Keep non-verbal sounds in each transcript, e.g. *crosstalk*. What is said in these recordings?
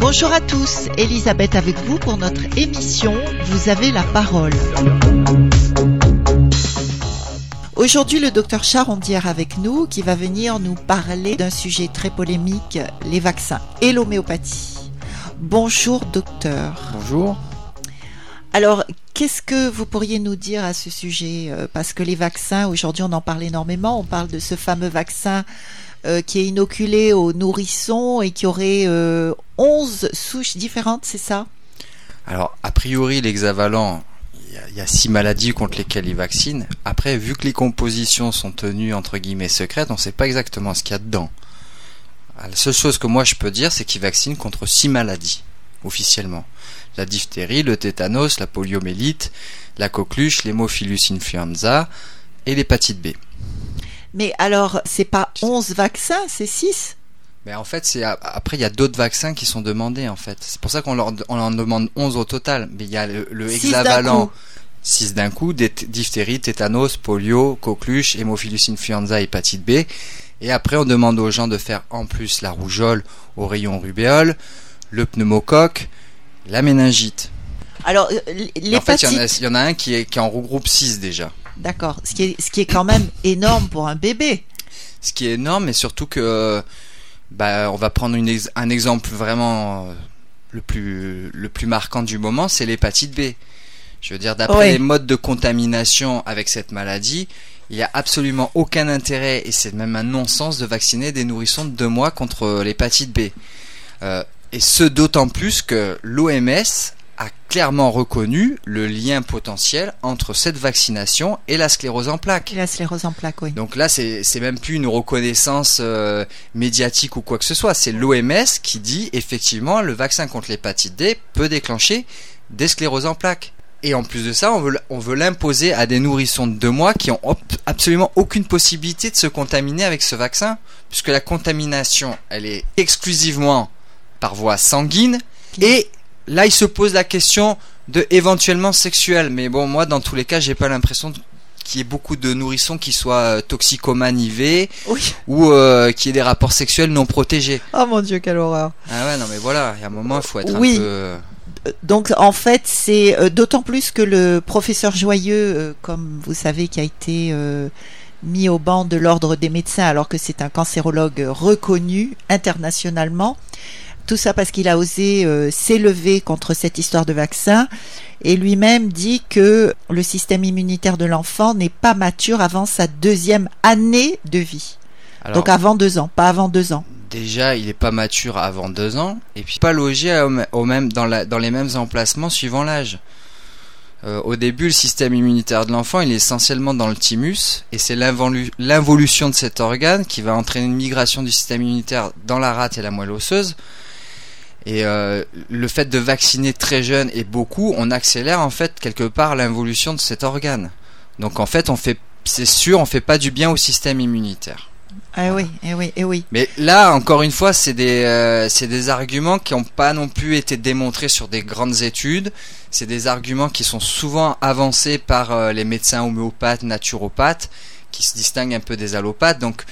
Bonjour à tous, Elisabeth avec vous pour notre émission Vous avez la parole. Aujourd'hui, le docteur Charondière avec nous qui va venir nous parler d'un sujet très polémique, les vaccins et l'homéopathie. Bonjour docteur. Bonjour. Alors, qu'est-ce que vous pourriez nous dire à ce sujet euh, Parce que les vaccins, aujourd'hui, on en parle énormément. On parle de ce fameux vaccin euh, qui est inoculé aux nourrissons et qui aurait euh, 11 souches différentes, c'est ça? Alors, a priori, l'hexavalent, il y, a six maladies contre lesquelles il vaccine. Après, vu que les compositions sont tenues entre guillemets secrètes, on ne sait pas exactement ce qu'il y a dedans. La seule chose que moi je peux dire, c'est qu'il vaccine contre six maladies, officiellement. La diphtérie, le tétanos, la poliomélite, la coqueluche, l'hémophilus influenza et l'hépatite B. Mais alors, c'est pas 11 vaccins, c'est 6 mais en fait, c'est après il y a d'autres vaccins qui sont demandés en fait. C'est pour ça qu'on leur on en demande 11 au total. Mais il y a le, le hexavalent 6 d'un coup, diphtérie, tétanos, polio, coqueluche, hémophilus influenza, hépatite B. Et après, on demande aux gens de faire en plus la rougeole au rayon rubéole, le pneumocoque, la méningite. Alors, l'hépatite... En fait, il y, en a un qui, est, qui en regroupe 6 déjà. D'accord. Ce, qui est, ce qui est quand même énorme pour un bébé. Ce qui est énorme, mais surtout que, bah, on va prendre une un exemple vraiment euh, le plus, le plus marquant du moment, c'est l'hépatite B. Je veux dire, d'après les modes de contamination avec cette maladie, il n'y a absolument aucun intérêt, et c'est même un non-sens, de vacciner des nourrissons de deux mois contre l'hépatite B. Euh, et ce d'autant plus que l'OMS a clairement reconnu le lien potentiel entre cette vaccination et la sclérose en plaques. La sclérose en plaques, oui. Donc là, c'est même plus une reconnaissance euh, médiatique ou quoi que ce soit. C'est l'OMS qui dit effectivement le vaccin contre l'hépatite D peut déclencher des scléroses en plaques. Et en plus de ça, on veut, on veut l'imposer à des nourrissons de deux mois qui ont absolument aucune possibilité de se contaminer avec ce vaccin, puisque la contamination, elle est exclusivement par voie sanguine et là, il se pose la question de éventuellement sexuel. Mais bon, moi, dans tous les cas, j'ai pas l'impression qu'il y ait beaucoup de nourrissons qui soient euh, toxicomanes IV ou euh, qui aient des rapports sexuels non protégés. Oh mon dieu, quelle horreur. Ah ouais, non mais voilà, il y a un moment, il faut être un peu... Euh, donc en fait, c'est d'autant plus que le professeur Joyeux, comme vous savez, qui a été mis au banc de l'ordre des médecins alors que c'est un cancérologue reconnu internationalement, tout ça parce qu'il a osé euh, s'élever contre cette histoire de vaccin et lui-même dit que le système immunitaire de l'enfant n'est pas mature avant sa deuxième année de vie. Donc avant deux ans, pas avant deux ans. Déjà, il n'est pas mature avant deux ans, et puis pas logé au, même, dans, la, dans les mêmes emplacements suivant l'âge. Euh, au début, le système immunitaire de l'enfant, il est essentiellement dans le thymus, et c'est l'involution de cet organe qui va entraîner une migration du système immunitaire dans la rate et la moelle osseuse. Et euh, le fait de vacciner très jeune et beaucoup, on accélère en fait quelque part l'involution de cet organe. Donc en fait, on fait, c'est sûr, on fait pas du bien au système immunitaire. Ah oui, eh oui, eh oui. Mais là, encore une fois, c'est des, euh, c'est des arguments qui n'ont pas non plus été démontrés sur des grandes études. C'est des arguments qui sont souvent avancés par euh, les médecins homéopathes, naturopathes, qui se distinguent un peu des allopathes. Donc,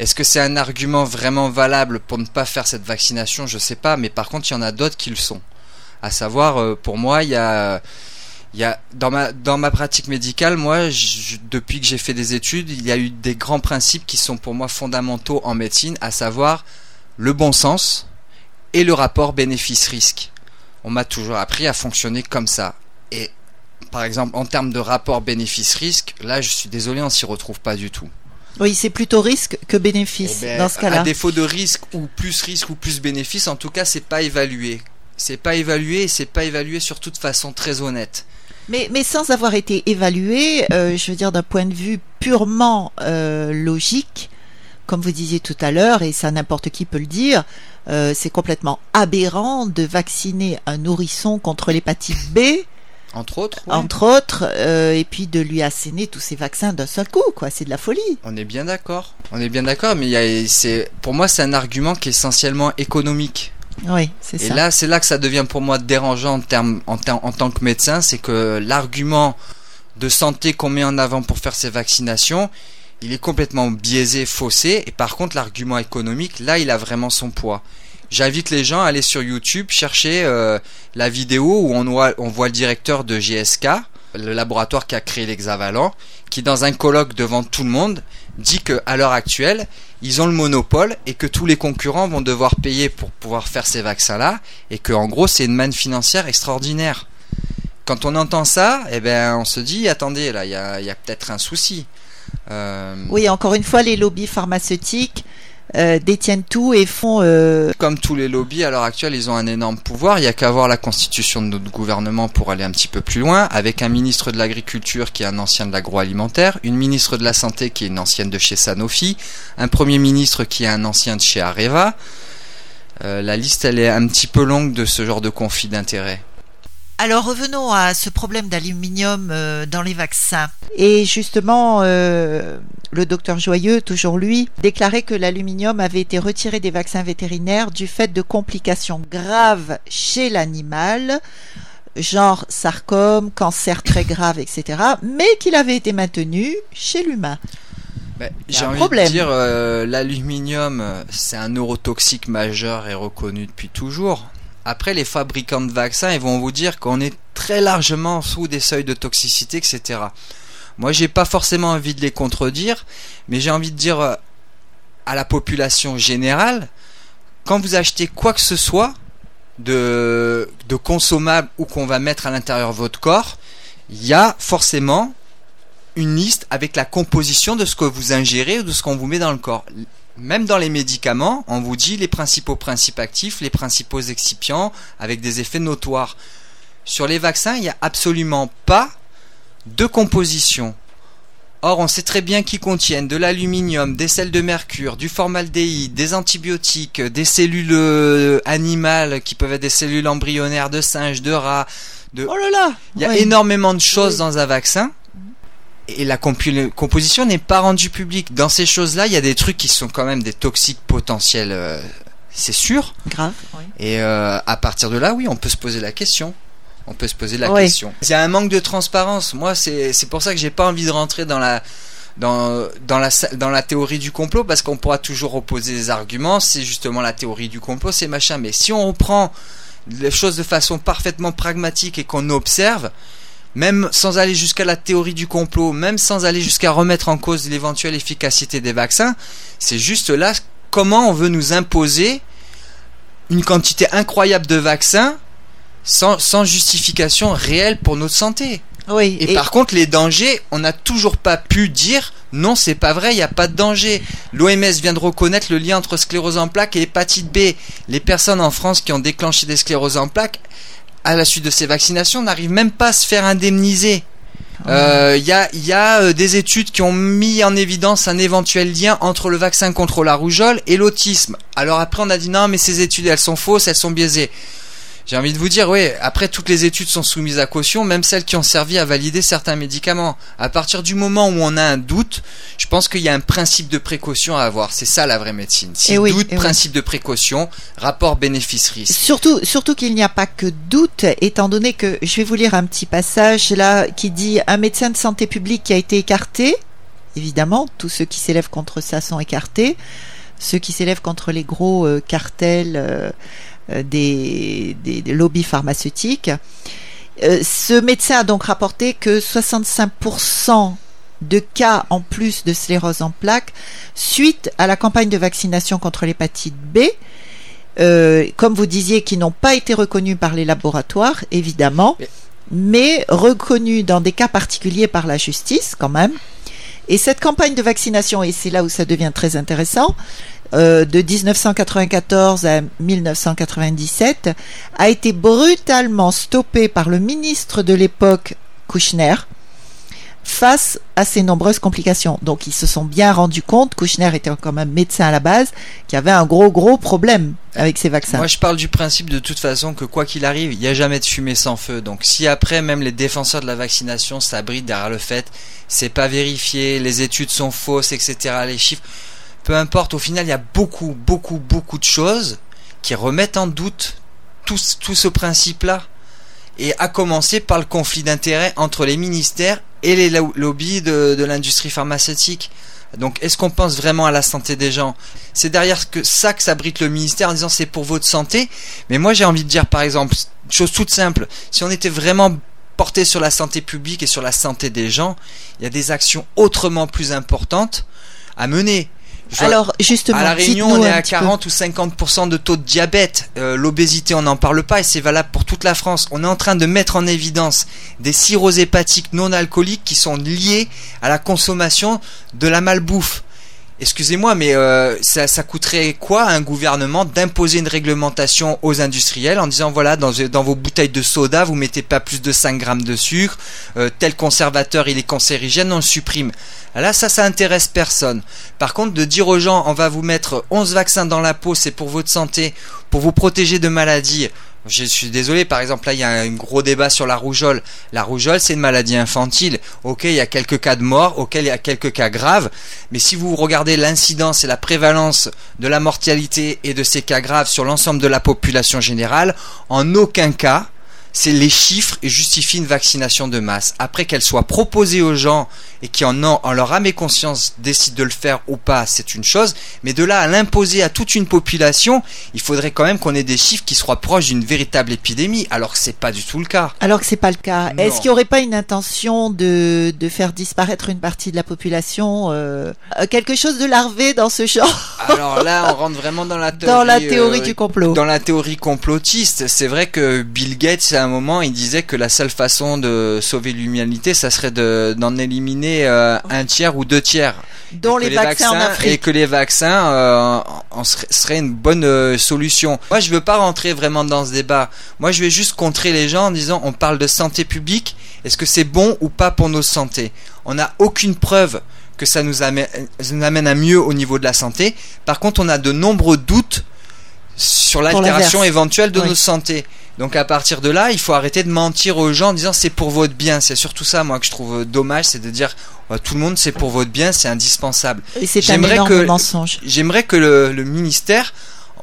est-ce que c'est un argument vraiment valable pour ne pas faire cette vaccination? Je ne sais pas, mais par contre, il y en a d'autres qui le sont. À savoir, euh, pour moi, il y a, dans ma pratique médicale, moi, depuis que j'ai fait des études, il y a eu des grands principes qui sont pour moi fondamentaux en médecine, à savoir le bon sens et le rapport bénéfice-risque. On m'a toujours appris à fonctionner comme ça. Et par exemple, en termes de rapport bénéfice-risque, là, je suis désolé, on s'y retrouve pas du tout. Oui, c'est plutôt risque que bénéfice eh ben, dans ce cas-là. À défaut de risque ou plus risque ou plus bénéfice, en tout cas, c'est pas évalué. C'est pas évalué et c'est pas évalué sur toute façon très honnête. Mais, mais sans avoir été évalué, euh, je veux dire d'un point de vue purement euh, logique, comme vous disiez tout à l'heure, et ça n'importe qui peut le dire, euh, c'est complètement aberrant de vacciner un nourrisson contre l'hépatite B entre autres. Entre autres, euh, et puis de lui asséner tous ces vaccins d'un seul coup, quoi. C'est de la folie. On est bien d'accord. On est bien d'accord, mais c'est, pour moi, c'est un argument qui est essentiellement économique. Oui, c'est Et ça. là, c'est là que ça devient pour moi dérangeant en, termes, en, ter- en tant que médecin, c'est que l'argument de santé qu'on met en avant pour faire ces vaccinations, il est complètement biaisé, faussé. Et par contre, l'argument économique, là, il a vraiment son poids. J'invite les gens à aller sur YouTube chercher euh, la vidéo où on voit, on voit le directeur de GSK, le laboratoire qui a créé l'hexavalent, qui dans un colloque devant tout le monde dit que à l'heure actuelle, ils ont le monopole et que tous les concurrents vont devoir payer pour pouvoir faire ces vaccins-là et que en gros c'est une manne financière extraordinaire. Quand on entend ça, eh ben on se dit attendez là, il y a, a peut-être un souci. Euh, Oui, encore une fois, les lobbies pharmaceutiques euh, détiennent tout et font. euh, Comme tous les lobbies à l'heure actuelle, ils ont un énorme pouvoir. Il y a qu'à voir la constitution de notre gouvernement pour aller un petit peu plus loin, avec un ministre de l'agriculture qui est un ancien de l'agroalimentaire, une ministre de la santé qui est une ancienne de chez Sanofi, un premier ministre qui est un ancien de chez Areva. Euh, la liste, elle est un petit peu longue de ce genre de conflit d'intérêts. Alors revenons à ce problème d'aluminium euh, dans les vaccins. Et justement, euh, le docteur Joyeux, toujours lui, déclarait que l'aluminium avait été retiré des vaccins vétérinaires du fait de complications graves chez l'animal, genre sarcome, cancer très grave, etc., mais qu'il avait été maintenu chez l'humain. Ben, a J'ai un envie problème. de dire, euh, l'aluminium, c'est un neurotoxique majeur et reconnu depuis toujours. Après, les fabricants de vaccins, ils vont vous dire qu'on est très largement sous des seuils de toxicité, etc. Moi, j'ai pas forcément envie de les contredire, mais j'ai envie de dire euh, à la population générale, quand vous achetez quoi que ce soit de, de consommable ou qu'on va mettre à l'intérieur de votre corps, il y a forcément une liste avec la composition de ce que vous ingérez ou de ce qu'on vous met dans le corps. Même dans les médicaments, on vous dit les principaux principes actifs, les principaux excipients, avec des effets notoires. Sur les vaccins, il n'y a absolument pas de composition. Or, on sait très bien qu'ils contiennent de l'aluminium, des sels de mercure, du formaldéhyde, des antibiotiques, des cellules euh, animales qui peuvent être des cellules embryonnaires de singes, de rats, de Oh là là il y a énormément de choses dans un vaccin. Et la composition n'est pas rendue publique. Dans ces choses-là, il y a des trucs qui sont quand même des toxiques potentiels, euh, c'est sûr. Grave. oui. Et euh, à partir de là, oui, on peut se poser la question. On peut se poser la question. Il y a un manque de transparence. Moi, c'est c'est pour ça que j'ai pas envie de rentrer dans la dans, dans, la, dans la théorie du complot parce qu'on pourra toujours opposer des arguments. C'est justement la théorie du complot, c'est machin. Mais si on reprend les choses de façon parfaitement pragmatique et qu'on observe, même sans aller jusqu'à la théorie du complot, même sans aller jusqu'à remettre en cause l'éventuelle efficacité des vaccins, c'est juste là comment on veut nous imposer une quantité incroyable de vaccins sans, sans justification réelle pour notre santé. Oui. Et, par contre, les dangers, on n'a toujours pas pu dire non, c'est pas vrai, il n'y a pas de danger. L'OMS vient de reconnaître le lien entre sclérose en plaques et hépatite B. Les personnes en France qui ont déclenché des scléroses en plaques à la suite de ces vaccinations n'arrivent même pas à se faire indemniser. Euh, Il y a, y a euh, des études qui ont mis en évidence un éventuel lien entre le vaccin contre la rougeole et l'autisme. Alors après on a dit non mais ces études elles sont fausses, elles sont biaisées. J'ai envie de vous dire, oui, après toutes les études sont soumises à caution, même celles qui ont servi à valider certains médicaments. À partir du moment où on a un doute, je pense qu'il y a un principe de précaution à avoir. C'est ça la vraie médecine. Si Eh oui, doute, eh oui. principe de précaution, rapport bénéfice-risque. Surtout, surtout qu'il n'y a pas que doute, étant donné que je vais vous lire un petit passage là qui dit un médecin de santé publique qui a été écarté. Évidemment, tous ceux qui s'élèvent contre ça sont écartés. Ceux qui s'élèvent contre les gros euh, cartels euh, des, des, des lobbies pharmaceutiques. Euh, ce médecin a donc rapporté que 65% de cas en plus de sclérose en plaques suite à la campagne de vaccination contre l'hépatite B euh, comme vous disiez, qui n'ont pas été reconnus par les laboratoires, évidemment, Mais- mais reconnus dans des cas particuliers par la justice, quand même. Et cette campagne de vaccination, et c'est là où ça devient très intéressant, euh, de 1994 à 1997, a été brutalement stoppée par le ministre de l'époque, Kouchner, face à ces nombreuses complications. Donc ils se sont bien rendus compte, Kouchner était quand même médecin à la base, qu'il y avait un gros gros problème avec ces vaccins. Moi, je parle du principe de toute façon que quoi qu'il arrive, il n'y a jamais de fumée sans feu. Donc, si après, même les défenseurs de la vaccination s'abritent derrière le fait, c'est pas vérifié, les études sont fausses, etc., les chiffres, peu importe, au final, il y a beaucoup, beaucoup, beaucoup de choses qui remettent en doute tout, ce principe-là. Et à commencer par le conflit d'intérêts entre les ministères et les lobbies de, de l'industrie pharmaceutique. Donc est-ce qu'on pense vraiment à la santé des gens? C'est derrière que ça que s'abrite le ministère en disant c'est pour votre santé. Mais moi j'ai envie de dire par exemple, chose toute simple, si on était vraiment porté sur la santé publique et sur la santé des gens, il y a des actions autrement plus importantes à mener. Alors justement, à la Réunion, on est à 40 ou 50% de taux de diabète. Euh, l'obésité, on n'en parle pas et c'est valable pour toute la France. On est en train de mettre en évidence des cirrhoses hépatiques non alcooliques qui sont liées à la consommation de la malbouffe. Excusez-moi, mais euh, ça, coûterait quoi à un gouvernement d'imposer une réglementation aux industriels en disant voilà dans, vos bouteilles de soda vous mettez pas plus de 5 grammes de sucre, euh, tel conservateur il est cancérigène, on le supprime. Là ça ça intéresse personne. Par contre de dire aux gens on va vous mettre 11 vaccins dans la peau c'est pour votre santé, pour vous protéger de maladies, je suis désolé, par exemple, là, il y a un gros débat sur la rougeole. La rougeole, c'est une maladie infantile. Ok, il y a quelques cas de mort, ok, il y a quelques cas graves. Mais si vous regardez l'incidence et la prévalence de la mortalité et de ces cas graves sur l'ensemble de la population générale, en aucun cas, c'est les chiffres et justifient une vaccination de masse. Après qu'elle soit proposée aux gens et qui en ont, en leur âme et conscience décident de le faire ou pas, c'est une chose. Mais de là à l'imposer à toute une population, il faudrait quand même qu'on ait des chiffres qui soient proches d'une véritable épidémie, alors que c'est pas du tout le cas. Alors que c'est pas le cas. Est-ce qu'il n'y aurait pas une intention de, de faire disparaître une partie de la population euh, Quelque chose de larvé dans ce genre *laughs* Alors là, on rentre vraiment dans la théorie, dans la théorie euh, du complot. Dans la théorie complotiste. C'est vrai que Bill Gates, à un moment, il disait que la seule façon de sauver l'humanité, ça serait d'en éliminer euh, un tiers ou deux tiers. Dont les, vaccins, en Afrique. Et que les vaccins euh, en seraient une bonne euh, solution. Moi, je veux pas rentrer vraiment dans ce débat. Moi, je vais juste contrer les gens en disant on parle de santé publique. Est-ce que c'est bon ou pas pour nos santé? On n'a aucune preuve que ça nous amène, nous amène à mieux au niveau de la santé. Par contre, on a de nombreux doutes sur l'altération éventuelle de nos santé. Donc à partir de là, il faut arrêter de mentir aux gens en disant c'est pour votre bien. C'est surtout ça, moi, que je trouve dommage, c'est de dire tout le monde c'est pour votre bien, c'est indispensable. Et c'est un énorme mensonge. J'aimerais que le, ministère,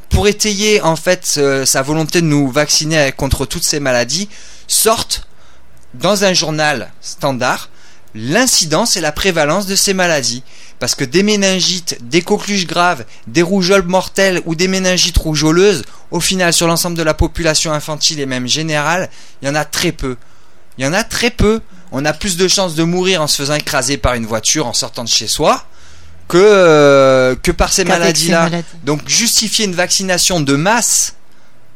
pour étayer en fait sa volonté de nous vacciner contre toutes ces maladies, sorte dans un journal standard l'incidence et la prévalence de ces maladies. Parce que des méningites, des coqueluches graves, des rougeoles mortelles ou des méningites rougeoleuses, au final, sur l'ensemble de la population infantile et même générale, il y en a très peu. Il y en a très peu. On a plus de chances de mourir en se faisant écraser par une voiture en sortant de chez soi que, euh, que par ces maladies-là. Donc justifier une vaccination de masse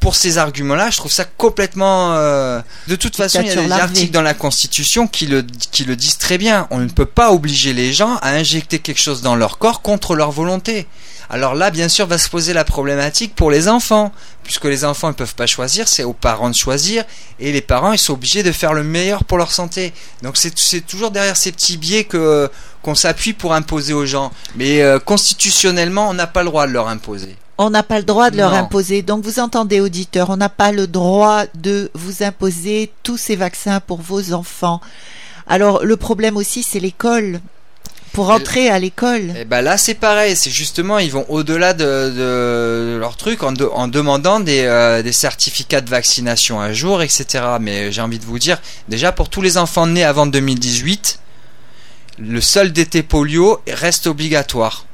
pour ces arguments-là, je trouve ça complètement. Euh, de toute façon, il y a des articles dans la Constitution qui le, qui le disent très bien. On ne peut pas obliger les gens à injecter quelque chose dans leur corps contre leur volonté. Alors là, bien sûr, va se poser la problématique pour les enfants, puisque les enfants ne peuvent pas choisir, c'est aux parents de choisir, et les parents, ils sont obligés de faire le meilleur pour leur santé. Donc c'est toujours derrière ces petits biais que qu'on s'appuie pour imposer aux gens. Mais euh, constitutionnellement, on n'a pas le droit de leur imposer. On n'a pas le droit de leur imposer. Donc vous entendez, auditeurs, on n'a pas le droit de vous imposer tous ces vaccins pour vos enfants. Alors le problème aussi, c'est l'école. Pour entrer à l'école. Et eh ben là c'est pareil, c'est justement ils vont au-delà de, leur truc en, en demandant des, euh, des, certificats de vaccination à jour, etc. Mais j'ai envie de vous dire, déjà pour tous les enfants nés avant 2018, le seul DT polio reste obligatoire.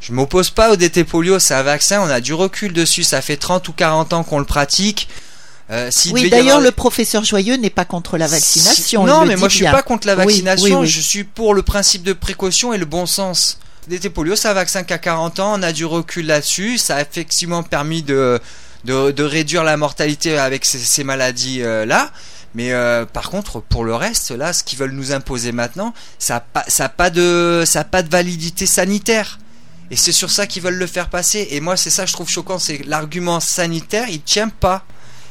Je m'oppose pas au DT polio, c'est un vaccin, on a du recul dessus, ça fait 30 ou 40 ans qu'on le pratique. Euh, oui, d'ailleurs, le professeur Joyeux n'est pas contre la vaccination. Non, mais moi je suis pas contre la vaccination, je suis pour le principe de précaution et le bon sens. DT polio, c'est un vaccin qui a 40 ans, on a du recul là-dessus, ça a effectivement permis de, de, réduire la mortalité avec ces, maladies-là. Euh, mais euh, par contre, pour le reste, là, ce qu'ils veulent nous imposer maintenant, ça n'a pas, ça pas, de, ça pas de validité sanitaire. Et c'est sur ça qu'ils veulent le faire passer. Et moi, c'est ça que je trouve choquant, c'est l'argument sanitaire, il tient pas.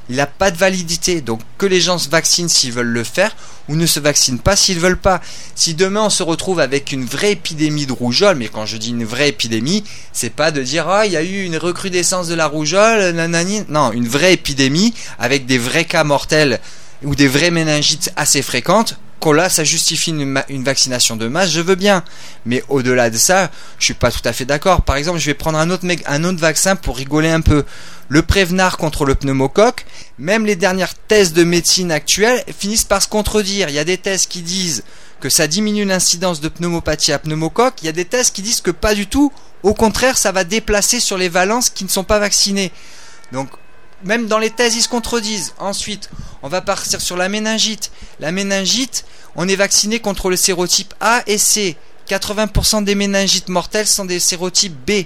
Il n'a pas de validité. Donc que les gens se vaccinent s'ils veulent le faire, ou ne se vaccinent pas s'ils veulent pas. Si demain on se retrouve avec une vraie épidémie de rougeole, mais quand je dis une vraie épidémie, c'est pas de dire ah il y a eu une recrudescence de la rougeole, nanani. Non, une vraie épidémie avec des vrais cas mortels ou des vraies méningites assez fréquentes, là, ça justifie une, une, vaccination de masse, je veux bien. Mais au-delà de ça, je suis pas tout à fait d'accord. Par exemple, je vais prendre un autre, un autre vaccin pour rigoler un peu. Le Prévenard contre le pneumocoque, même les dernières thèses de médecine actuelles finissent par se contredire. Il y a des thèses qui disent que ça diminue l'incidence de pneumopathie à pneumocoque. Il y a des thèses qui disent que pas du tout. Au contraire, ça va déplacer sur les valences qui ne sont pas vaccinées. Donc, même dans les thèses, ils se contredisent. Ensuite, on va partir sur la méningite. La méningite, on est vacciné contre le sérotype A et C. 80% des méningites mortelles sont des sérotypes B.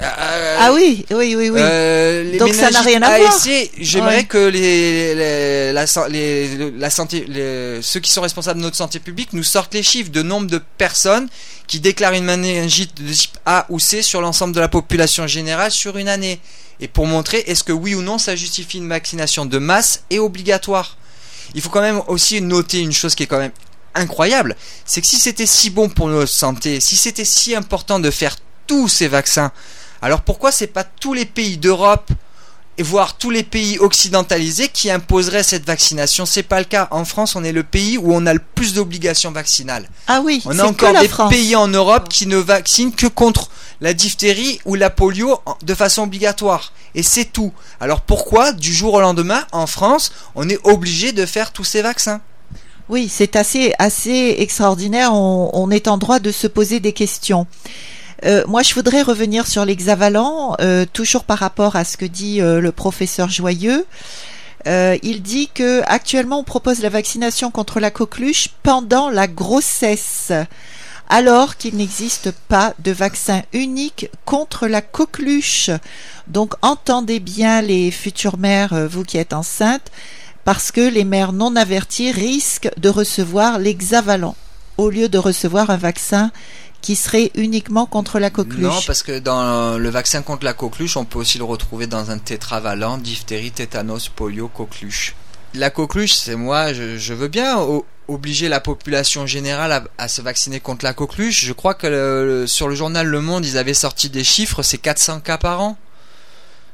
Euh, ah oui, oui, oui, oui. Euh, Donc ça n'a rien à voir. J'aimerais que les, les, la, les, la santé, les, ceux qui sont responsables de notre santé publique nous sortent les chiffres de nombre de personnes qui déclarent une méningite de type A ou C sur l'ensemble de la population générale sur une année. Et pour montrer est-ce que oui ou non ça justifie une vaccination de masse et obligatoire. Il faut quand même aussi noter une chose qui est quand même incroyable, c'est que si c'était si bon pour notre santé, si c'était si important de faire tous ces vaccins, alors pourquoi c'est pas tous les pays d'Europe et voire tous les pays occidentalisés qui imposeraient cette vaccination? C'est pas le cas. En France, on est le pays où on a le plus d'obligations vaccinales. Ah oui. On a encore des pays en Europe qui ne vaccinent que contre la diphtérie ou la polio de façon obligatoire. Et c'est tout. Alors pourquoi, du jour au lendemain, en France, on est obligé de faire tous ces vaccins? Oui, c'est assez, assez extraordinaire. On, est en droit de se poser des questions. Euh, moi, je voudrais revenir sur l'hexavalent, euh, toujours par rapport à ce que dit euh, le professeur Joyeux. il dit que actuellement, on propose la vaccination contre la coqueluche pendant la grossesse alors qu'il n'existe pas de vaccin unique contre la coqueluche. Donc entendez bien les futures mères, vous qui êtes enceintes, parce que les mères non averties risquent de recevoir l'hexavalent au lieu de recevoir un vaccin qui serait uniquement contre la coqueluche. Non, parce que dans le vaccin contre la coqueluche, on peut aussi le retrouver dans un tétravalent, diphtérie, tétanos, polio, coqueluche. La coqueluche, c'est moi, je, veux bien obliger la population générale à, se vacciner contre la coqueluche. Je crois que sur le journal Le Monde, ils avaient sorti des chiffres, c'est 400 cas par an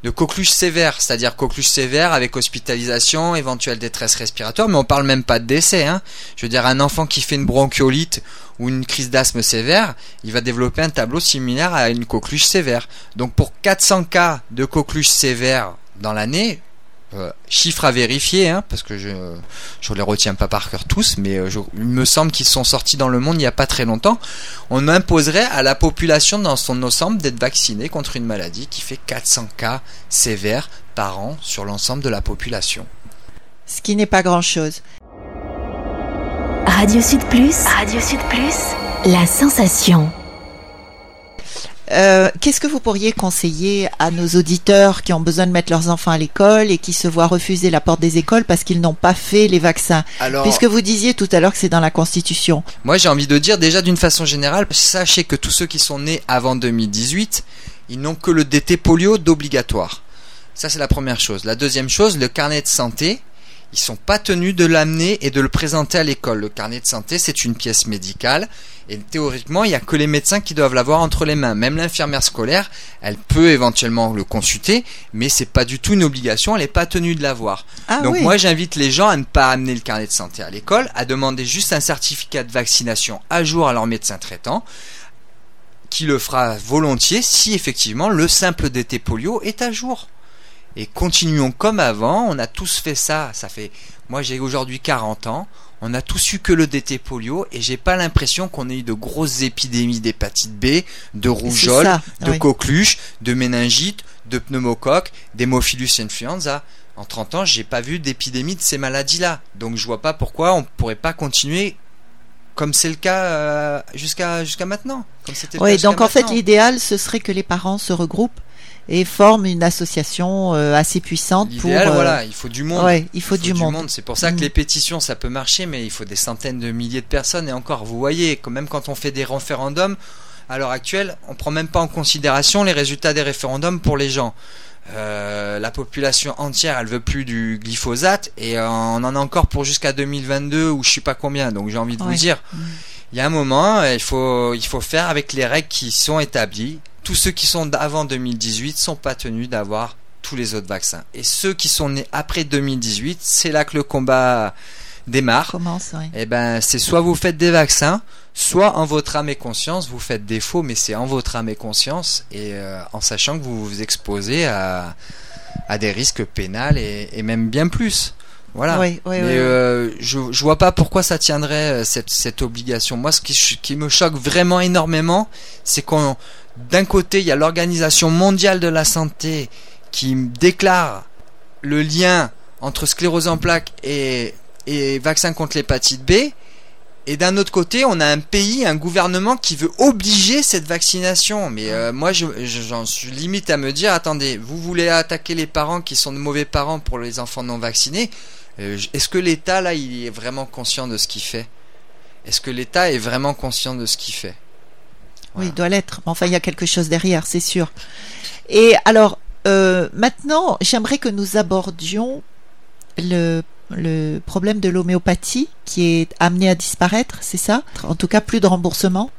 de coqueluche sévère, c'est-à-dire coqueluche sévère avec hospitalisation, éventuelle détresse respiratoire, mais on parle même pas de décès. Hein. Je veux dire, un enfant qui fait une bronchiolite ou une crise d'asthme sévère, il va développer un tableau similaire à une coqueluche sévère. Donc pour 400 cas de coqueluche sévère dans l'année, euh, chiffres à vérifier, hein, parce que je ne les retiens pas par cœur tous, mais euh, il me semble qu'ils sont sortis dans le monde il n'y a pas très longtemps. On imposerait à la population dans son ensemble d'être vaccinée contre une maladie qui fait 400 cas sévères par an sur l'ensemble de la population. Ce qui n'est pas grand-chose. Radio Sud Plus, Radio Sud Plus, la sensation. Euh, qu'est-ce que vous pourriez conseiller à nos auditeurs qui ont besoin de mettre leurs enfants à l'école et qui se voient refuser la porte des écoles parce qu'ils n'ont pas fait les vaccins? Puisque vous disiez tout à l'heure que c'est dans la Constitution. Moi j'ai envie de dire déjà d'une façon générale, sachez que tous ceux qui sont nés avant 2018, ils n'ont que le DT polio d'obligatoire. Ça c'est la première chose. La deuxième chose, le carnet de santé, ils sont pas tenus de l'amener et de le présenter à l'école. Le carnet de santé, c'est une pièce médicale et théoriquement, il n'y a que les médecins qui doivent l'avoir entre les mains. Même l'infirmière scolaire, elle peut éventuellement le consulter, mais c'est pas du tout une obligation, elle n'est pas tenue de l'avoir. Ah Donc moi, j'invite les gens à ne pas amener le carnet de santé à l'école, à demander juste un certificat de vaccination à jour à leur médecin traitant qui le fera volontiers si effectivement le simple DT polio est à jour et continuons comme avant. On a tous fait ça. Ça fait, moi j'ai aujourd'hui 40 ans. On a tous eu que le DT polio et j'ai pas l'impression qu'on ait eu de grosses épidémies d'hépatite B, de rougeole, de coqueluche, de méningite, de pneumocoque, d'hémophilus influenza. En 30 ans, j'ai pas vu d'épidémie de ces maladies-là. Donc je vois pas pourquoi on pourrait pas continuer comme c'est le cas euh, jusqu'à jusqu'à maintenant. oui, donc en fait l'idéal ce serait que les parents se regroupent et forment une association euh, assez puissante pour. Euh, voilà, il faut du monde. il faut, du, monde. C'est pour ça que mm. les pétitions, ça peut marcher, mais il faut des centaines de milliers de personnes. Et encore, vous voyez, quand même quand on fait des référendums, à l'heure actuelle, on prend même pas en considération les résultats des référendums pour les gens. Euh, la population entière, elle veut plus du glyphosate et on en a encore pour jusqu'à 2022 ou je sais pas combien. Donc j'ai envie de vous dire, mm. il y a un moment, il faut il faut faire avec les règles qui sont établies tous ceux qui sont d'avant 2018 sont pas tenus d'avoir tous les autres vaccins. Et ceux qui sont nés après 2018, c'est là que le combat démarre, Commence, ouais. eh ben, c'est soit vous faites des vaccins, soit en votre âme et conscience, vous faites défaut, mais c'est en votre âme et conscience, et euh, en sachant que vous vous exposez à, à des risques pénals et, et même bien plus. Voilà. Oui, oui, mais oui, oui. euh, je, je vois pas pourquoi ça tiendrait euh, cette, cette obligation. Moi, ce qui me choque vraiment énormément, c'est qu'on, d'un côté, il y a l'Organisation mondiale de la santé qui déclare le lien entre sclérose en plaques et, vaccin contre l'hépatite B. Et d'un autre côté, on a un pays, un gouvernement qui veut obliger cette vaccination. Mais euh, moi, je- je- j'en suis limite à me dire, attendez, vous voulez attaquer les parents qui sont de mauvais parents pour les enfants non vaccinés Euh, Est-ce que l'État, là, il est vraiment conscient de ce qu'il fait? Est-ce que l'État est vraiment conscient de ce qu'il fait? Oui, il doit l'être. Mais Enfin, il y a quelque chose derrière, c'est sûr. Et alors, euh, maintenant, j'aimerais que nous abordions le, le problème de l'homéopathie qui est amené à disparaître, c'est ça? En tout cas, plus de remboursement.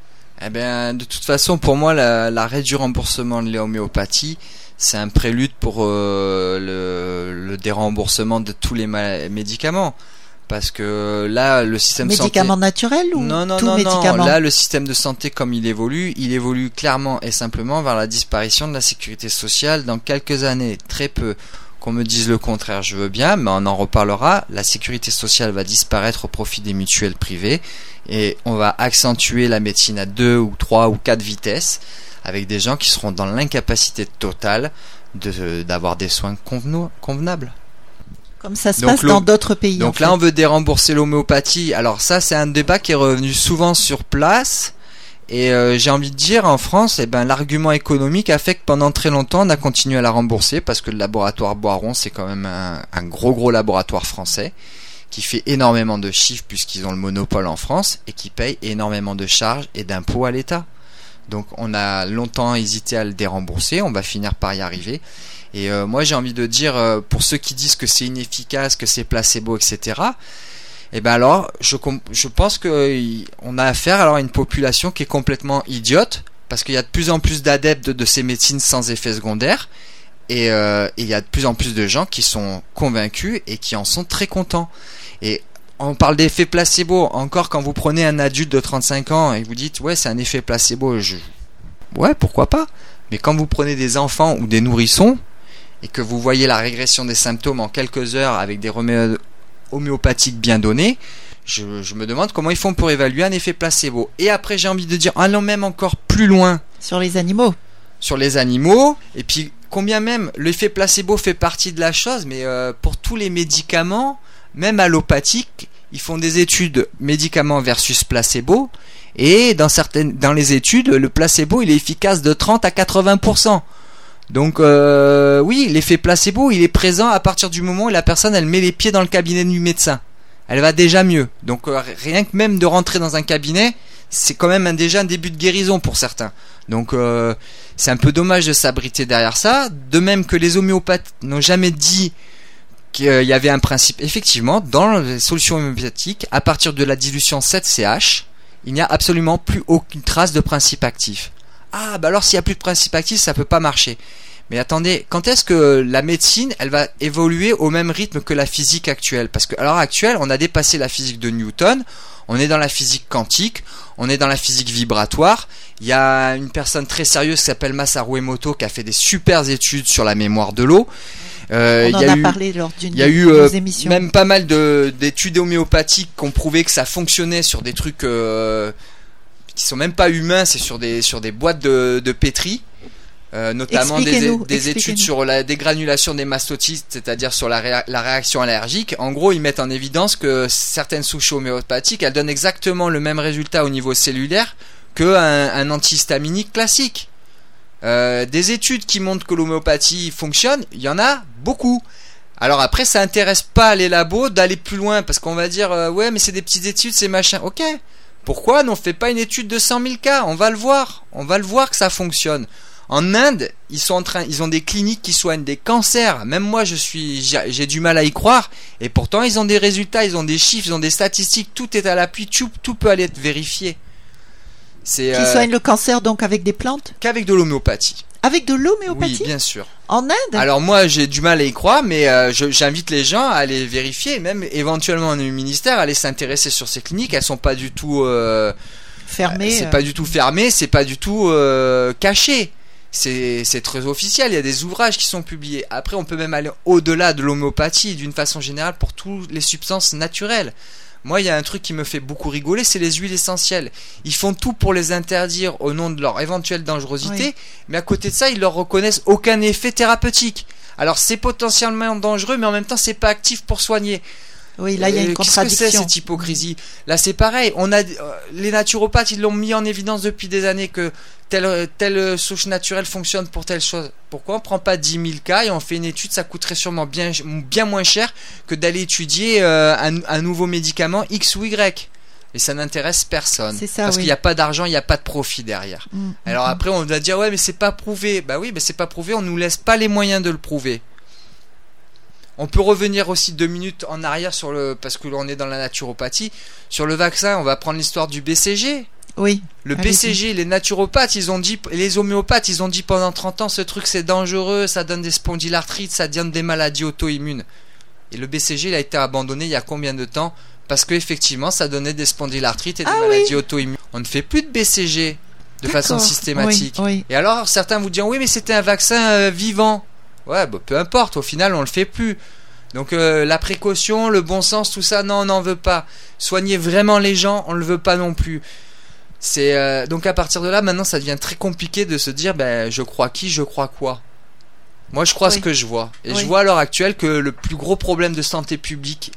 Eh bien, de toute façon, pour moi, la- l'arrêt du remboursement de l'homéopathie, c'est un prélude pour euh, le, le déremboursement de tous les médicaments. Parce que là, le système Médicaments santé... naturels ou Non, non, tout non, médicament non. Là, le système de santé, comme il évolue, il évolue clairement et simplement vers la disparition de la sécurité sociale dans quelques années. Très peu. Qu'on me dise le contraire, je veux bien, mais on en reparlera. La sécurité sociale va disparaître au profit des mutuelles privées et on va accentuer la médecine à deux ou trois ou quatre vitesses avec des gens qui seront dans l'incapacité totale de- d'avoir des soins convenables. Comme ça se Donc passe dans d'autres pays. Donc en là, on veut dérembourser l'homéopathie. Alors ça, c'est un débat qui est revenu souvent sur place. Et euh, j'ai envie de dire, en France, eh ben, l'argument économique a fait que pendant très longtemps, on a continué à la rembourser parce que le laboratoire Boiron, c'est quand même un, un gros gros laboratoire français qui fait énormément de chiffres puisqu'ils ont le monopole en France et qui paye énormément de charges et d'impôts à l'État. Donc on a longtemps hésité à le dérembourser, on va finir par y arriver. Et euh, moi j'ai envie de dire, euh, pour ceux qui disent que c'est inefficace, que c'est placebo, etc., et ben alors je, je pense qu'on a affaire alors à une population qui est complètement idiote, parce qu'il y a de plus en plus d'adeptes de, ces médecines sans effet secondaire, et euh, il y a de plus en plus de gens qui sont convaincus et qui en sont très contents. Et on parle d'effet placebo, encore quand vous prenez un adulte de 35 ans et vous dites ouais c'est un effet placebo, ouais pourquoi pas, mais quand vous prenez des enfants ou des nourrissons, et que vous voyez la régression des symptômes en quelques heures avec des remèdes homéopathiques bien donnés, je, je me demande comment ils font pour évaluer un effet placebo. Et après, j'ai envie de dire, allons même encore plus loin Sur les animaux. sur les animaux, et puis combien même l'effet placebo fait partie de la chose, mais euh, pour tous les médicaments, même allopathiques, ils font des études médicaments versus placebo, et dans certaines, dans les études, le placebo il est efficace de 30 à 80%. Donc euh, oui, l'effet placebo il est présent à partir du moment où la personne elle met les pieds dans le cabinet du médecin. Elle va déjà mieux. Donc euh, rien que même de rentrer dans un cabinet, c'est quand même déjà un début de guérison pour certains. Donc euh, c'est un peu dommage de s'abriter derrière ça. De même que les homéopathes n'ont jamais dit qu'il y avait un principe. Effectivement, dans les solutions homéopathiques, à partir de la dilution 7CH, il n'y a absolument plus aucune trace de principe actif. Ah, bah alors s'il n'y a plus de principe actif, ça peut pas marcher. Mais attendez, quand est-ce que la médecine, elle va évoluer au même rythme que la physique actuelle? Parce qu'à l'heure actuelle, on a dépassé la physique de Newton, on est dans la physique quantique, on est dans la physique vibratoire. Il y a une personne très sérieuse qui s'appelle Masaru Emoto qui a fait des super études sur la mémoire de l'eau. Euh, On il y en a a eu- parlé lors d'une il y a de eu euh, émissions. même pas mal de d'études homéopathiques qui ont prouvé que ça fonctionnait sur des trucs euh, qui sont même pas humains, c'est sur des sur des boîtes de, de pétri. Euh, notamment des, études sur la dégranulation des mastocytes, c'est-à-dire sur la, réa- la réaction allergique. En gros, ils mettent en évidence que certaines souches homéopathiques, elles donnent exactement le même résultat au niveau cellulaire qu'un un antihistaminique classique. Euh, des études qui montrent que l'homéopathie fonctionne, il y en a beaucoup. Alors après, ça intéresse pas les labos d'aller plus loin parce qu'on va dire euh, ouais, mais c'est des petites études, c'est machin. Ok. Pourquoi n'on fait pas une étude de 100 000 cas? On va le voir. On va le voir que ça fonctionne. En Inde, ils sont en train, ils ont des cliniques qui soignent des cancers. Même moi, je suis, j'ai du mal à y croire. Et pourtant, ils ont des résultats, ils ont des chiffres, ils ont des statistiques. Tout est à l'appui. Tout, tout peut aller être vérifié. C'est Qui euh, soigne le cancer donc avec des plantes? qu'avec de l'homéopathie. Avec de Oui, l'homéopathie bien sûr. En Inde Alors moi j'ai du mal à y croire, mais euh, j'invite les gens à aller vérifier, même éventuellement au ministère, à aller s'intéresser sur ces cliniques. Elles sont pas du tout, euh, Fermée. c'est euh, pas du tout fermé, c'est pas du tout euh, caché. C'est très officiel. Il y a des ouvrages qui sont publiés. Après, on peut même aller au-delà de l'homéopathie d'une façon générale pour toutes les substances naturelles. Moi, il y a un truc qui me fait beaucoup rigoler, c'est les huiles essentielles. Ils font tout pour les interdire au nom de leur éventuelle dangerosité, Oui. mais à côté de ça, ils leur reconnaissent aucun effet thérapeutique. Alors c'est potentiellement dangereux, mais en même temps c'est pas actif pour soigner. Oui, là, il y a Euh, une Qu'est-ce que c'est contradiction. cette hypocrisie Là c'est pareil. On a euh, les naturopathes, ils l'ont mis en évidence depuis des années que telle telle souche naturelle fonctionne pour telle chose. Pourquoi on prend pas 10 000 cas et on fait une étude Ça coûterait sûrement bien bien moins cher que d'aller étudier euh, un, un nouveau médicament X ou Y. Et ça n'intéresse personne. Ça, Parce oui. qu'il n'y a pas d'argent, il n'y a pas de profit derrière. Mm, Alors mm, après, on va dire ouais, mais c'est pas prouvé. Bah oui, mais c'est pas prouvé. On nous laisse pas les moyens de le prouver. On peut revenir aussi deux minutes en arrière sur le parce que l'on est dans la naturopathie sur le vaccin. On va prendre l'histoire du BCG. Oui, Le. BCG, les naturopathes, ils ont dit, les homéopathes, ils ont dit pendant 30 ans, ce truc c'est dangereux, ça donne des spondylarthrites, ça donne des maladies auto-immunes. Et le BCG, il a été abandonné il y a combien de temps? Parce qu'effectivement, ça donnait des spondylarthrites et des Ah oui. maladies auto-immunes. On ne fait plus de BCG de façon systématique. Oui, oui. Et alors, certains vous diront, oui, mais c'était un vaccin euh, vivant. Ouais, bah, peu importe, au final, on le fait plus. Donc, euh, la précaution, le bon sens, tout ça, non, on n'en veut pas. Soigner vraiment les gens, on ne le veut pas non plus. C'est euh, donc à partir de là, maintenant, ça devient très compliqué de se dire, ben, je crois qui, je crois quoi. Moi, je crois ce que je vois. Et Oui. je vois à l'heure actuelle que le plus gros problème de santé publique,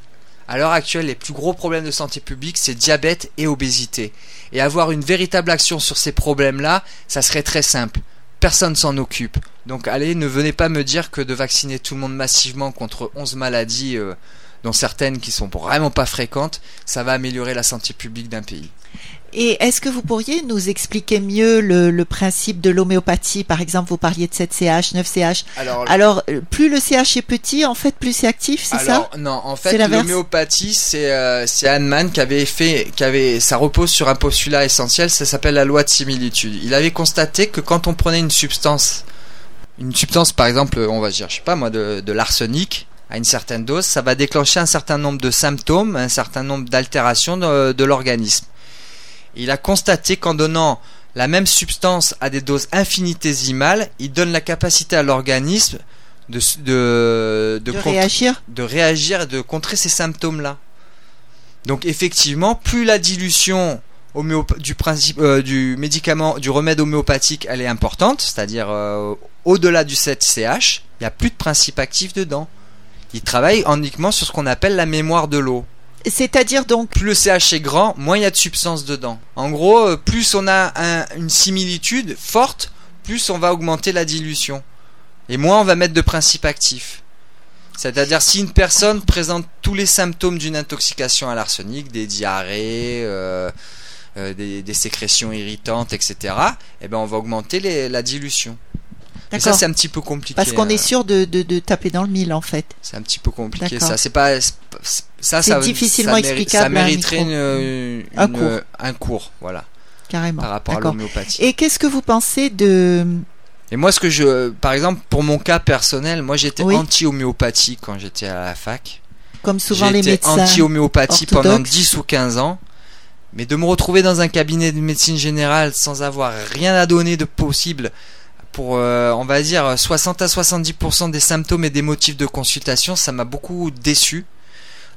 à l'heure actuelle, les plus gros problèmes de santé publique, c'est diabète et obésité. Et avoir une véritable action sur ces problèmes-là, ça serait très simple. Personne s'en occupe. Donc allez, ne venez pas me dire que de vacciner tout le monde massivement contre 11 maladies, euh, dont certaines qui sont vraiment pas fréquentes, ça va améliorer la santé publique d'un pays. Et est-ce que vous pourriez nous expliquer mieux le, le principe de l'homéopathie? Par exemple, vous parliez de 7CH, 9CH. Alors, Alors, plus le CH est petit, en fait, plus c'est actif, c'est ça? Non, en fait l'homéopathie c'est euh, Hahnemann qui avait fait qui avait ça repose sur un postulat essentiel, ça s'appelle la loi de similitude. Il avait constaté que quand on prenait une substance une substance par exemple, on va dire je sais pas moi de, de l'arsenic à une certaine dose, ça va déclencher un certain nombre de symptômes, un certain nombre d'altérations de, de l'organisme. Il a constaté qu'en donnant la même substance à des doses infinitésimales, il donne la capacité à l'organisme de, s- de, De, de contrer- réagir de réagir et de contrer ces symptômes-là. Donc effectivement, plus la dilution homéopa- du principe euh, du médicament, du remède homéopathique, elle est importante, c'est-à-dire euh, au-delà du 7CH, il n'y a plus de principe actif dedans. Il travaille uniquement sur ce qu'on appelle la mémoire de l'eau. C'est-à-dire donc, Plus le CH est grand, moins il y a de substance dedans. En gros, euh, plus on a un- une similitude forte, plus on va augmenter la dilution. Et moins on va mettre de principe actif. C'est-à-dire si une personne présente tous les symptômes d'une intoxication à l'arsenic, des diarrhées, euh, euh, des, sécrétions irritantes, etc., eh ben on va augmenter la dilution. Mais ça c'est un petit peu compliqué. parce qu'on euh, est sûr de, de, de taper dans le mille, en fait. c'est un petit peu compliqué ça. C'est pas ça. Ça difficilement ça explicable Ça mériterait une, Un cours. un cours, voilà, Carrément. par rapport à l'homéopathie. Et qu'est-ce que vous pensez de... Et moi, ce que je, par exemple, pour mon cas personnel, moi j'étais Oui. anti-homéopathie quand j'étais à la fac. Comme souvent les médecins. anti-homéopathie pendant orthodoxes. 10 ou 15 ans. Mais de me retrouver dans un cabinet de médecine générale sans avoir rien à donner de possible pour, euh, on va dire, 60 à 70% des symptômes et des motifs de consultation, ça m'a beaucoup déçu.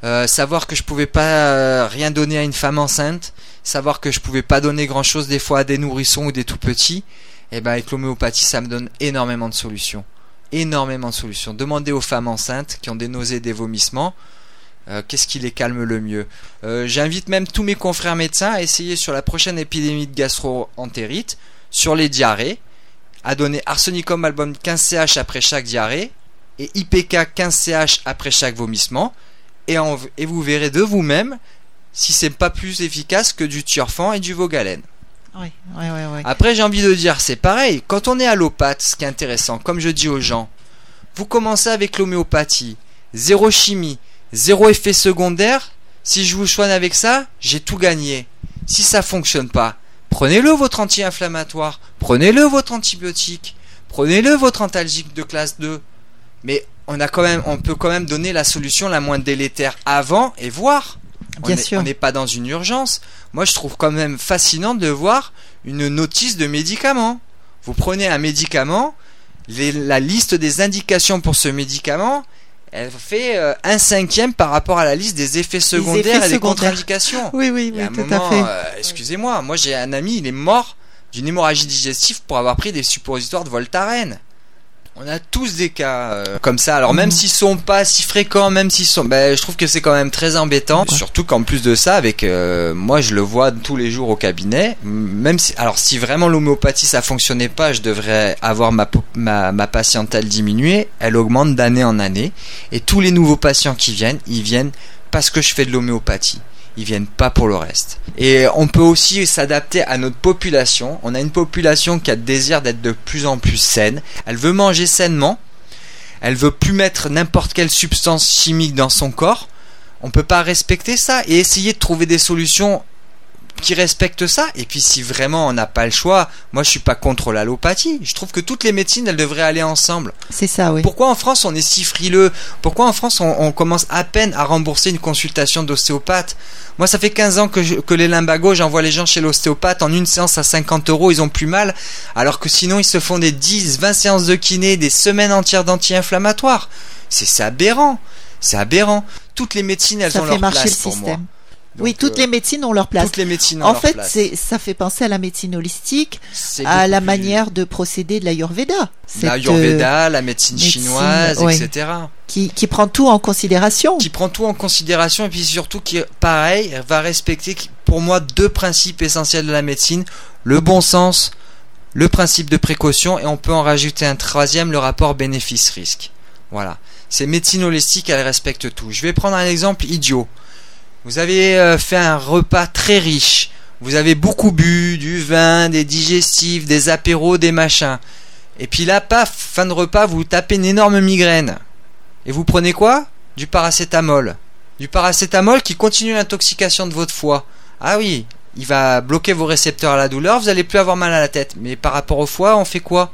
Euh, savoir que je pouvais pas euh, rien donner à une femme enceinte, savoir que je pouvais pas donner grand chose des fois à des nourrissons ou des tout petits, et ben avec l'homéopathie ça me donne énormément de solutions. Énormément de solutions. Demandez aux femmes enceintes qui ont des nausées, des vomissements, qu'est-ce qui les calme le mieux. J'invite même tous mes confrères médecins à essayer sur la prochaine épidémie de gastro-entérite, sur les diarrhées, à donner arsenicum album 15CH après chaque diarrhée et IPK 15CH après chaque vomissement et, en- et vous verrez de vous-même si c'est pas plus efficace que du Turfan et du Vogalène. Oui, oui, oui, oui. Après, j'ai envie de dire, c'est pareil. Quand on est allopathe, ce qui est intéressant, comme je dis aux gens, vous commencez avec l'homéopathie, zéro chimie, zéro effet secondaire. Si je vous soigne avec ça, j'ai tout gagné. Si ça fonctionne pas, prenez-le votre anti-inflammatoire, prenez-le votre antibiotique, Prenez-le votre antalgique de classe 2. Mais on a quand même, on peut quand même donner la solution la moins délétère avant et voir. Bien on est- sûr. On n'est pas dans une urgence. Moi, je trouve quand même fascinant de voir une notice de médicament. Vous prenez un médicament, les- la liste des indications pour ce médicament, elle fait euh, un cinquième par rapport à la liste des effets secondaires effets et des contre-indications. Oui, oui, un tout moment, à fait. euh, excusez-moi, moi j'ai un ami, il est mort d'une hémorragie digestive pour avoir pris des suppositoires de Voltaren. On a tous des cas euh, comme ça. Alors même Mhm. s'ils sont pas si fréquents, même s'ils sont, ben, je trouve que c'est quand même très embêtant. Surtout qu'en plus de ça, avec euh, moi je le vois tous les jours au cabinet. Même si, alors si vraiment l'homéopathie ça fonctionnait pas, je devrais avoir ma, ma ma patientèle diminuée. Elle augmente d'année en année. Et tous les nouveaux patients qui viennent, ils viennent parce que je fais de l'homéopathie. Ils viennent pas pour le reste. Et on peut aussi s'adapter à notre population. On a une population qui a le désir d'être de plus en plus saine. Elle veut manger sainement. Elle veut plus mettre n'importe quelle substance chimique dans son corps. On peut pas respecter ça et essayer de trouver des solutions qui respectent ça. Et puis si vraiment on n'a pas le choix, moi je suis pas contre l'allopathie. Je trouve que toutes les médecines elles devraient aller ensemble. C'est ça, oui. Pourquoi en France on est si frileux? Pourquoi en France on, on commence à peine à rembourser une consultation d'ostéopathe? Moi ça fait 15 ans que, je- que les limbagos, j'envoie les gens chez l'ostéopathe en une séance à 50 euros, ils ont plus mal, alors que sinon ils se font des 10, 20 séances de kiné, des semaines entières d'anti-inflammatoires. C'est aberrant, c'est aberrant. Toutes les médecines elles Ça ont leur place le pour moi. Oui, toutes euh, les médecines ont leur place. toutes les médecines ont En leur fait, place. ça fait penser à la médecine holistique, à la plus- manière de procéder de l'Ayurveda. Cette, la euh, la médecine, médecine, chinoise, ouais. etc. qui, qui prend tout en considération. qui prend tout en considération et puis surtout qui, pareil, va respecter pour moi deux principes essentiels de la médecine le bon sens, le principe de précaution et on peut en rajouter un troisième, le rapport bénéfice-risque. Voilà. Ces médecines holistiques, elles respectent tout. Je vais prendre un exemple idiot. Vous avez euh, fait un repas très riche. Vous avez beaucoup bu, du vin, des digestifs, des apéros, des machins. Et puis là, paf, fin de repas, vous tapez une énorme migraine. Et vous prenez quoi? Du paracétamol. Du paracétamol qui continue l'intoxication de votre foie. Ah oui, il va bloquer vos récepteurs à la douleur, vous allez plus avoir mal à la tête. Mais par rapport au foie, on fait quoi?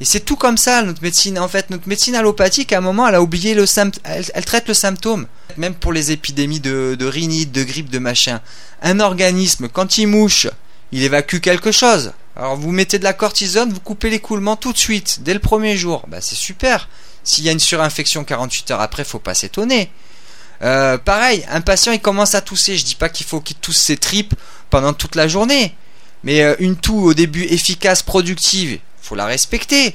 Et c'est tout comme ça, notre médecine. En fait, notre médecine allopathique, à un moment, elle a oublié le sympt- elle, elle traite le symptôme. Même pour les épidémies de, de rhinite, de grippe, de machin. Un organisme, quand il mouche, il évacue quelque chose. Alors vous mettez de la cortisone, vous coupez l'écoulement tout de suite, dès le premier jour. Bah c'est super. S'il y a une surinfection 48 heures après, faut pas s'étonner. Euh, pareil, un patient il commence à tousser. Je dis pas qu'il faut qu'il tousse ses tripes pendant toute la journée, mais euh, une toux au début efficace, productive, faut la respecter.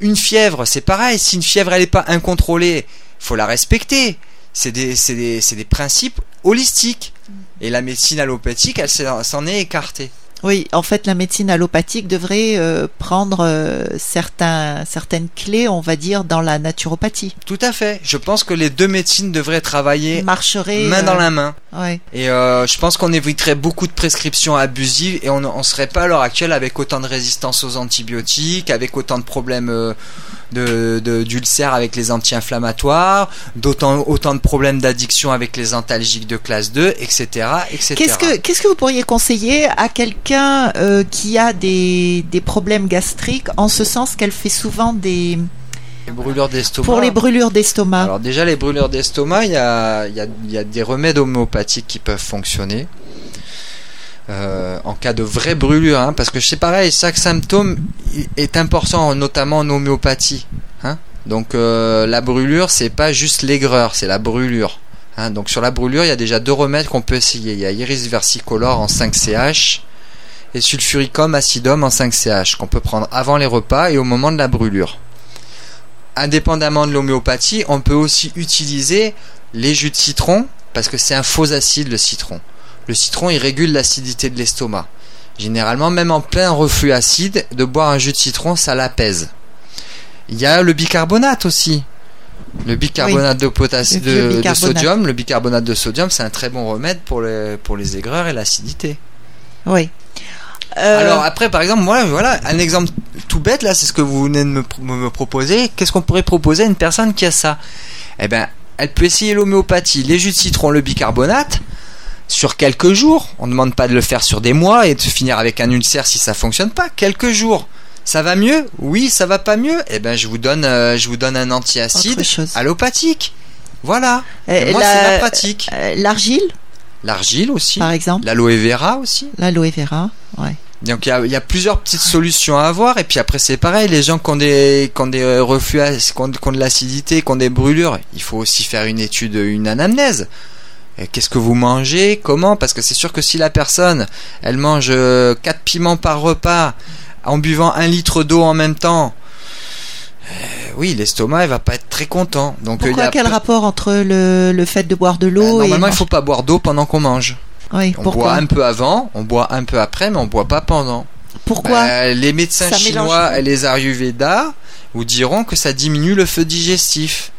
Une fièvre, c'est pareil. Si une fièvre elle est pas incontrôlée, faut la respecter. C'est des, des, des principes holistiques. Et la médecine allopathique, elle s'en est écartée. Oui, en fait, la médecine allopathique devrait euh, prendre euh, certains, certaines clés, on va dire, dans la naturopathie. Tout à fait. Je pense que les deux médecines devraient travailler Marcherait. main dans euh, la main. ouais. Et je pense qu'on éviterait beaucoup de prescriptions abusives et on ne serait pas à l'heure actuelle avec autant de résistance aux antibiotiques, avec autant de problèmes euh, de, de- d'ulcères avec les anti-inflammatoires, d'autant autant de problèmes d'addiction avec les antalgiques de classe 2, etc. etc. Qu'est-ce que, qu'est-ce que vous pourriez conseiller à quelqu'un euh, qui a des, des problèmes gastriques, en ce sens qu'elle fait souvent des. Les brûlures d'estomac. pour les brûlures d'estomac Alors déjà les brûlures d'estomac, il y a, il y, a, il y a des remèdes homéopathiques qui peuvent fonctionner. Euh, en cas de vraie brûlure, hein, parce que c'est pareil, chaque symptôme est important, notamment en homéopathie. Hein. Donc euh, la brûlure, c'est pas juste l'aigreur, c'est la brûlure. Hein. Donc sur la brûlure, il y a déjà deux remèdes qu'on peut essayer. Il y a iris versicolore en 5CH et sulfuricum acidum en 5CH qu'on peut prendre avant les repas et au moment de la brûlure indépendamment de l'homéopathie, on peut aussi utiliser les jus de citron parce que c'est un faux acide le citron. Le citron il régule l'acidité de l'estomac. Généralement, même en plein reflux acide, de boire un jus de citron, ça l'apaise. Il y a le bicarbonate aussi. Le bicarbonate de potassium, de, sodium. Le bicarbonate de sodium, c'est un très bon remède pour les, pour les aigreurs et l'acidité. Oui. Euh, Alors après, par exemple, moi, voilà, un exemple tout bête là, c'est ce que vous venez de me, me proposer. Qu'est-ce qu'on pourrait proposer à une personne qui a ça? Eh ben, elle peut essayer l'homéopathie, les jus de citron, le bicarbonate sur quelques jours. On ne demande pas de le faire sur des mois et de finir avec un ulcère si ça fonctionne pas. Quelques jours. Ça va mieux Oui, ça va pas mieux Eh ben, je vous donne, euh, je vous donne un antiacide allopathique. Voilà. Et moi, c'est ma pratique. Euh, L'argile, L'argile aussi. par exemple. L'aloe vera aussi. L'aloe vera. Ouais. Donc il y a, il y a plusieurs petites solutions à avoir et puis après c'est pareil, les gens qui ont des, qui ont des euh, reflux, ac- qui ont, qui ont de l'acidité, qui ont des brûlures, il faut aussi faire une étude, une anamnèse. Euh, Qu'est-ce que vous mangez? Comment? Parce que c'est sûr que si la personne, elle mange 4 piments par repas en buvant un litre d'eau en même temps, euh, oui, l'estomac, il va pas être très content. Donc euh, il y Pourquoi? a quel rapport entre le, le fait de boire de Euh, l'eau et normalement, il faut pas boire d'eau pendant qu'on mange. Oui, On pourquoi? boit un peu avant, on boit un peu après, mais on boit pas pendant. Pourquoi? Bah, les médecins Ça chinois et les Ayurveda vous diront que ça diminue le feu digestif,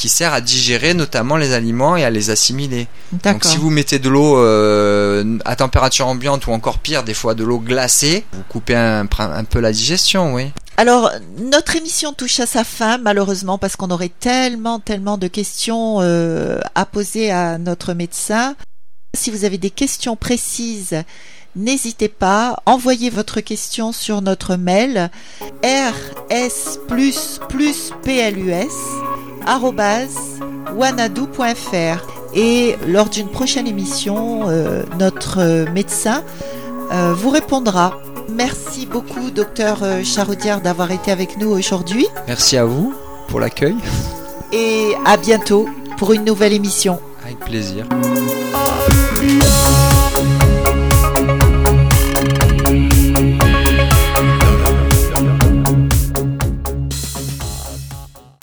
qui sert à digérer notamment les aliments et à les assimiler. Donc si vous mettez de l'eau euh, à température ambiante ou encore pire, des fois de l'eau glacée, vous coupez un, un peu la digestion, oui. Alors, notre émission touche à sa fin, malheureusement, parce qu'on aurait tellement, tellement de questions euh, à poser à notre médecin. Si vous avez des questions précises, n'hésitez pas, envoyez votre question sur notre mail rs++plus arrobase wanadoo.fr et lors d'une prochaine émission, euh, notre euh, médecin euh, vous répondra. Merci beaucoup, docteur Charaudière, d'avoir été avec nous aujourd'hui Merci à vous pour l'accueil, et à bientôt pour une nouvelle émission. avec plaisir.